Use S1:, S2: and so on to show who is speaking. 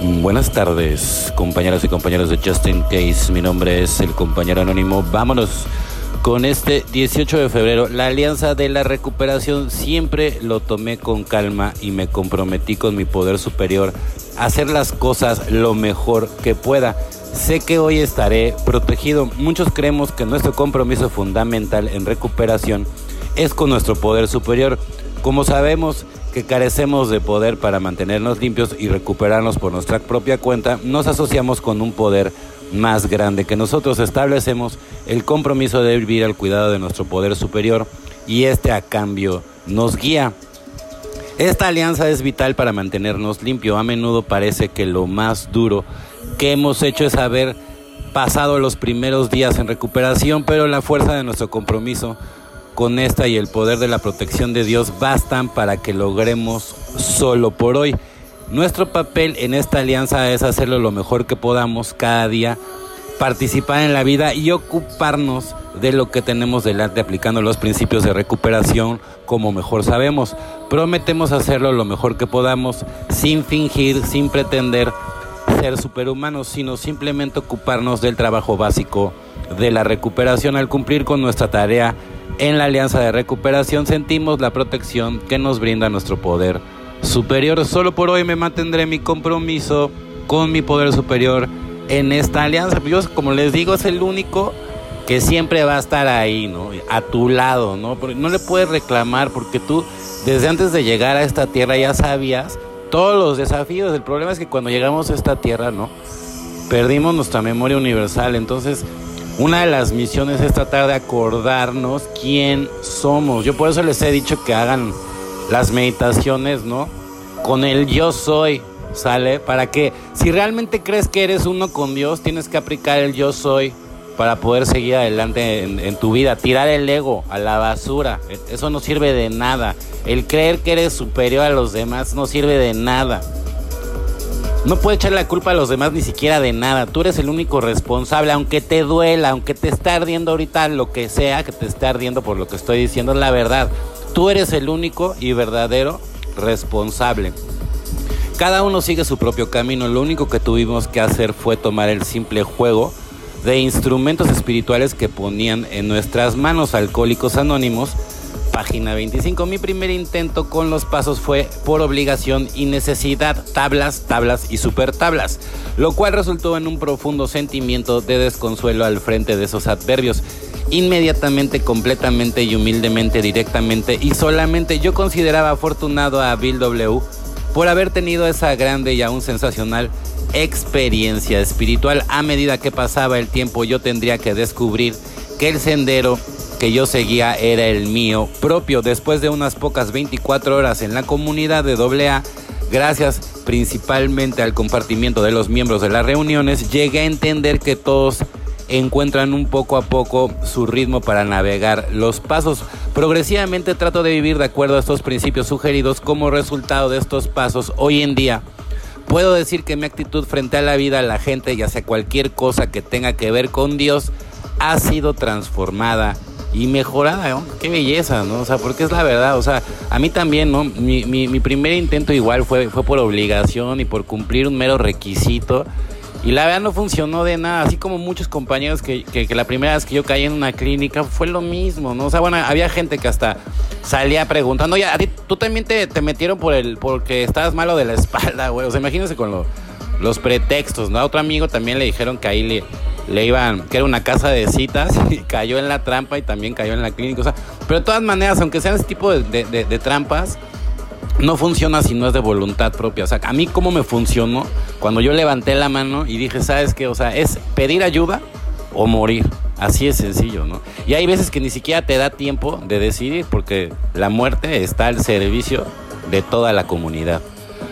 S1: Buenas tardes, compañeras y compañeros de Justin Case. Mi nombre es el compañero anónimo. Vámonos con este 18 de febrero. La Alianza de la Recuperación siempre lo tomé con calma y me comprometí con mi poder superior a hacer las cosas lo mejor que pueda. Sé que hoy estaré protegido. Muchos creemos que nuestro compromiso fundamental en recuperación es con nuestro poder superior. Como sabemos, carecemos de poder para mantenernos limpios y recuperarnos por nuestra propia cuenta, nos asociamos con un poder más grande que nosotros. Establecemos el compromiso de vivir al cuidado de nuestro poder superior y este a cambio nos guía. Esta alianza es vital para mantenernos limpios. A menudo parece que lo más duro que hemos hecho es haber pasado los primeros días en recuperación, pero la fuerza de nuestro compromiso con esta y el poder de la protección de Dios bastan para que logremos solo por hoy. Nuestro papel en esta alianza es hacerlo lo mejor que podamos cada día, participar en la vida y ocuparnos de lo que tenemos delante aplicando los principios de recuperación como mejor sabemos. Prometemos hacerlo lo mejor que podamos sin fingir, sin pretender ser superhumanos, sino simplemente ocuparnos del trabajo básico de la recuperación al cumplir con nuestra tarea en la Alianza de Recuperación sentimos la protección que nos brinda nuestro poder superior. Solo por hoy me mantendré mi compromiso con mi poder superior en esta alianza. Yo, como les digo, es el único que siempre va a estar ahí, ¿no? A tu lado, ¿no? Porque no le puedes reclamar porque tú desde antes de llegar a esta tierra ya sabías todos los desafíos. El problema es que cuando llegamos a esta tierra, ¿no? Perdimos nuestra memoria universal. Entonces, una de las misiones es tratar de acordarnos quién somos. Yo por eso les he dicho que hagan las meditaciones, ¿no? Con el yo soy, ¿sale? Para que si realmente crees que eres uno con Dios, tienes que aplicar el yo soy para poder seguir adelante en, tu vida. Tirar el ego a la basura. Eso no sirve de nada. El creer que eres superior a los demás no sirve de nada. No puedes echar la culpa a los demás ni siquiera de nada. Tú eres el único responsable, aunque te duela, aunque te esté ardiendo ahorita lo que sea que te esté ardiendo por lo que estoy diciendo, la verdad. Tú eres el único y verdadero responsable. Cada uno sigue su propio camino. Lo único que tuvimos que hacer fue tomar el simple juego de instrumentos espirituales que ponían en nuestras manos alcohólicos anónimos página 25. Mi primer intento con los pasos fue por obligación y necesidad, tablas, tablas y super tablas, lo cual resultó en un profundo sentimiento de desconsuelo al frente de esos adverbios. Inmediatamente, completamente y humildemente, directamente y solamente yo consideraba afortunado a Bill W. por haber tenido esa grande y aún sensacional experiencia espiritual. A medida que pasaba el tiempo yo tendría que descubrir que el sendero que yo seguía era el mío propio. Después de unas pocas 24 horas en la comunidad de AA, gracias principalmente al compartimiento de los miembros de las reuniones, llegué a entender que todos encuentran un poco a poco su ritmo para navegar los pasos. Progresivamente trato de vivir de acuerdo a estos principios sugeridos como resultado de estos pasos. Hoy en día puedo decir que mi actitud frente a la vida, a la gente y hacia cualquier cosa que tenga que ver con Dios ha sido transformada y mejorada, ¿no? Qué belleza, ¿no? O sea, porque es la verdad, o sea, a mí también, ¿no? Mi, mi, mi primer intento igual fue, fue por obligación y por cumplir un mero requisito. Y la verdad no funcionó de nada, así como muchos compañeros que, que, la primera vez que yo caí en una clínica fue lo mismo, ¿no? O sea, bueno, había gente que hasta salía preguntando, oye, a ti tú también te, te metieron por el, porque estabas malo de la espalda, güey. O sea, imagínense con lo, los pretextos, ¿no? A otro amigo también le dijeron que ahí le, le iban, que era una casa de citas y cayó en la trampa y también cayó en la clínica. O sea, pero de todas maneras, aunque sean ese tipo de, trampas, no funciona si no es de voluntad propia. O sea, a mí cómo me funcionó cuando yo levanté la mano y dije, ¿sabes qué? O sea, es pedir ayuda o morir. Así es sencillo, ¿no? Y hay veces que ni siquiera te da tiempo de decidir porque la muerte está al servicio de toda la comunidad.